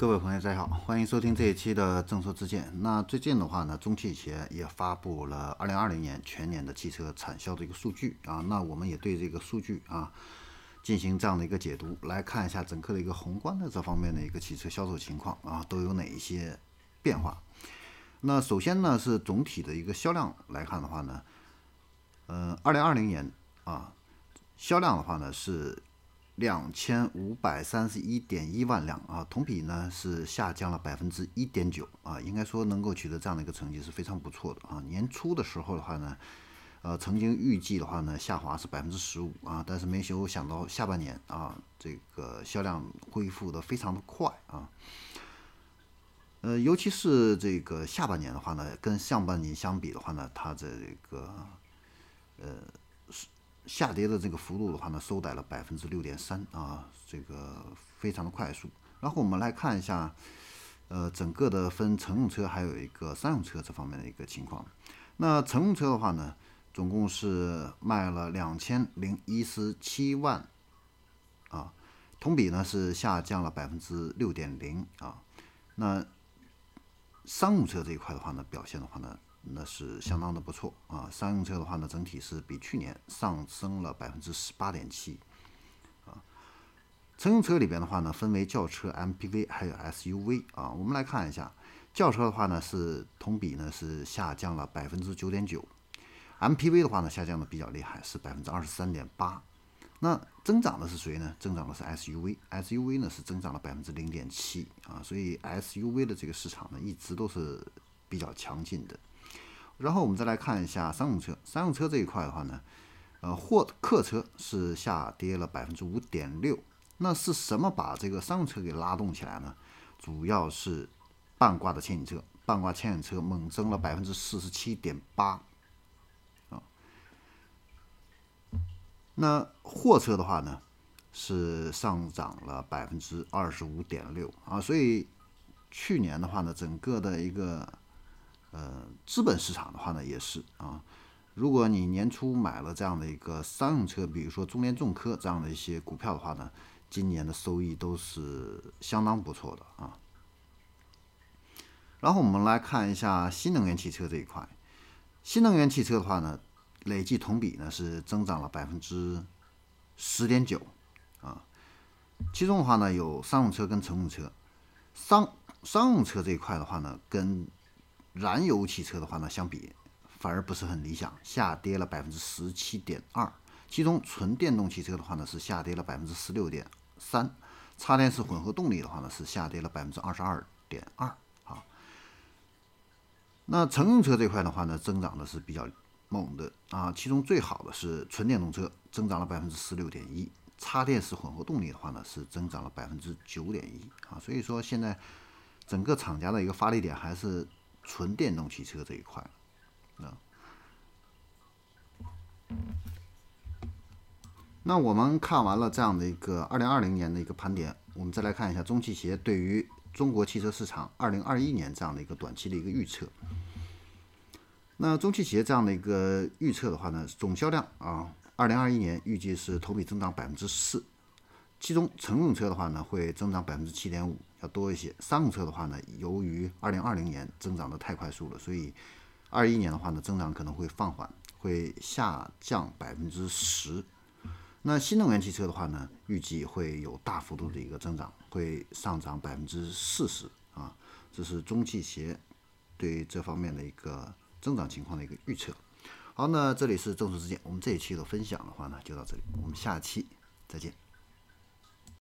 各位朋友，大家好，欢迎收听这一期的正说之见。那最近的话呢，中汽协也发布了二零二零年全年的汽车产销的一个数据啊。那我们也对这个数据啊进行这样的一个解读，来看一下整个的一个宏观的这方面的一个汽车销售情况啊，都有哪一些变化。那首先呢，是总体的一个销量来看的话呢，呃，二零二零年啊，销量的话呢是。两千五百三十一点一万辆啊，同比呢是下降了百分之一点九啊，应该说能够取得这样的一个成绩是非常不错的啊。年初的时候的话呢，呃，曾经预计的话呢，下滑是百分之十五啊，但是没有想到下半年啊，这个销量恢复的非常的快啊。呃，尤其是这个下半年的话呢，跟上半年相比的话呢，它这个呃是。下跌的这个幅度的话呢，收窄了百分之六点三啊，这个非常的快速。然后我们来看一下，呃，整个的分乘用车还有一个商用车这方面的一个情况。那乘用车的话呢，总共是卖了两千零一十七万啊，同比呢是下降了百分之六点零啊。那商用车这一块的话呢，表现的话呢。那是相当的不错啊！商用车的话呢，整体是比去年上升了百分之十八点七啊。乘用车里边的话呢，分为轿车、MPV 还有 SUV 啊。我们来看一下，轿车的话呢是同比呢是下降了百分之九点九，MPV 的话呢下降的比较厉害，是百分之二十三点八。那增长的是谁呢？增长的是 SUV，SUV 呢是增长了百分之零点七啊。所以 SUV 的这个市场呢一直都是比较强劲的。然后我们再来看一下商用车，商用车这一块的话呢，呃，货客车是下跌了百分之五点六。那是什么把这个商用车给拉动起来呢？主要是半挂的牵引车，半挂牵引车猛增了百分之四十七点八那货车的话呢，是上涨了百分之二十五点六啊。所以去年的话呢，整个的一个。呃，资本市场的话呢，也是啊。如果你年初买了这样的一个商用车，比如说中联重科这样的一些股票的话呢，今年的收益都是相当不错的啊。然后我们来看一下新能源汽车这一块，新能源汽车的话呢，累计同比呢是增长了百分之十点九啊。其中的话呢，有商用车跟乘用车，商商用车这一块的话呢，跟燃油汽车的话呢，相比反而不是很理想，下跌了百分之十七点二。其中纯电动汽车的话呢，是下跌了百分之十六点三，插电式混合动力的话呢，是下跌了百分之二十二点二。啊，那乘用车这块的话呢，增长的是比较猛的啊。其中最好的是纯电动车，增长了百分之十六点一，插电式混合动力的话呢，是增长了百分之九点一。啊，所以说现在整个厂家的一个发力点还是。纯电动汽车这一块，啊，那我们看完了这样的一个二零二零年的一个盘点，我们再来看一下中汽协对于中国汽车市场二零二一年这样的一个短期的一个预测。那中汽协这样的一个预测的话呢，总销量啊，二零二一年预计是同比增长百分之四。其中乘用车的话呢，会增长百分之七点五，要多一些。商用车的话呢，由于二零二零年增长的太快速了，所以二一年的话呢，增长可能会放缓，会下降百分之十。那新能源汽车的话呢，预计会有大幅度的一个增长，会上涨百分之四十啊。这是中汽协对这方面的一个增长情况的一个预测。好，那这里是正说之见，我们这一期的分享的话呢，就到这里，我们下期再见。